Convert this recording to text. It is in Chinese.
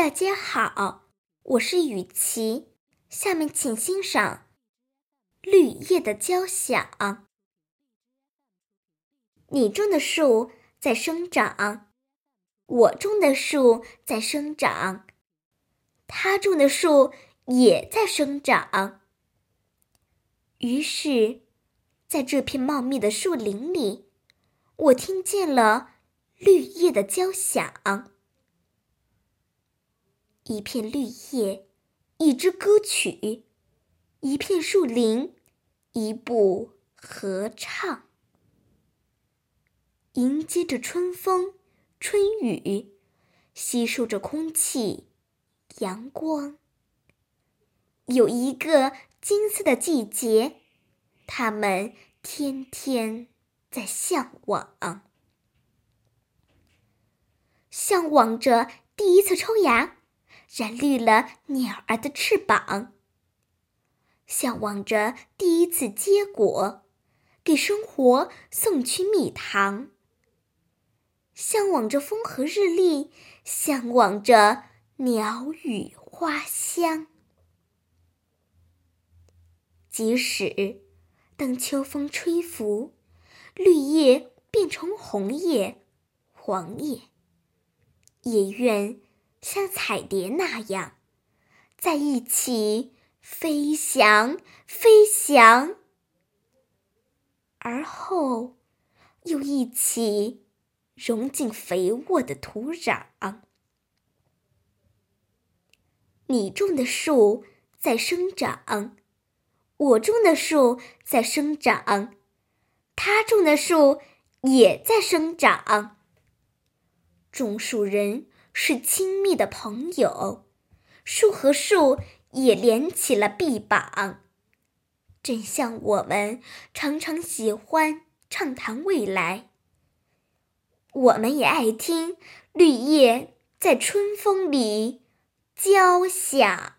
大家好，我是雨琪，下面请欣赏《绿叶的交响》。你种的树在生长，我种的树在生长，他种的树也在生长。于是，在这片茂密的树林里，我听见了绿叶的交响。一片绿叶，一支歌曲；一片树林，一部合唱。迎接着春风、春雨，吸收着空气、阳光。有一个金色的季节，他们天天在向往，向往着第一次抽芽。染绿了鸟儿的翅膀，向往着第一次结果，给生活送去蜜糖。向往着风和日丽，向往着鸟语花香。即使当秋风吹拂，绿叶变成红叶、黄叶，也愿。像彩蝶那样，在一起飞翔，飞翔，而后又一起融进肥沃的土壤。你种的树在生长，我种的树在生长，他种的树也在生长。种树人。是亲密的朋友，树和树也连起了臂膀，正像我们常常喜欢畅谈未来。我们也爱听绿叶在春风里交响。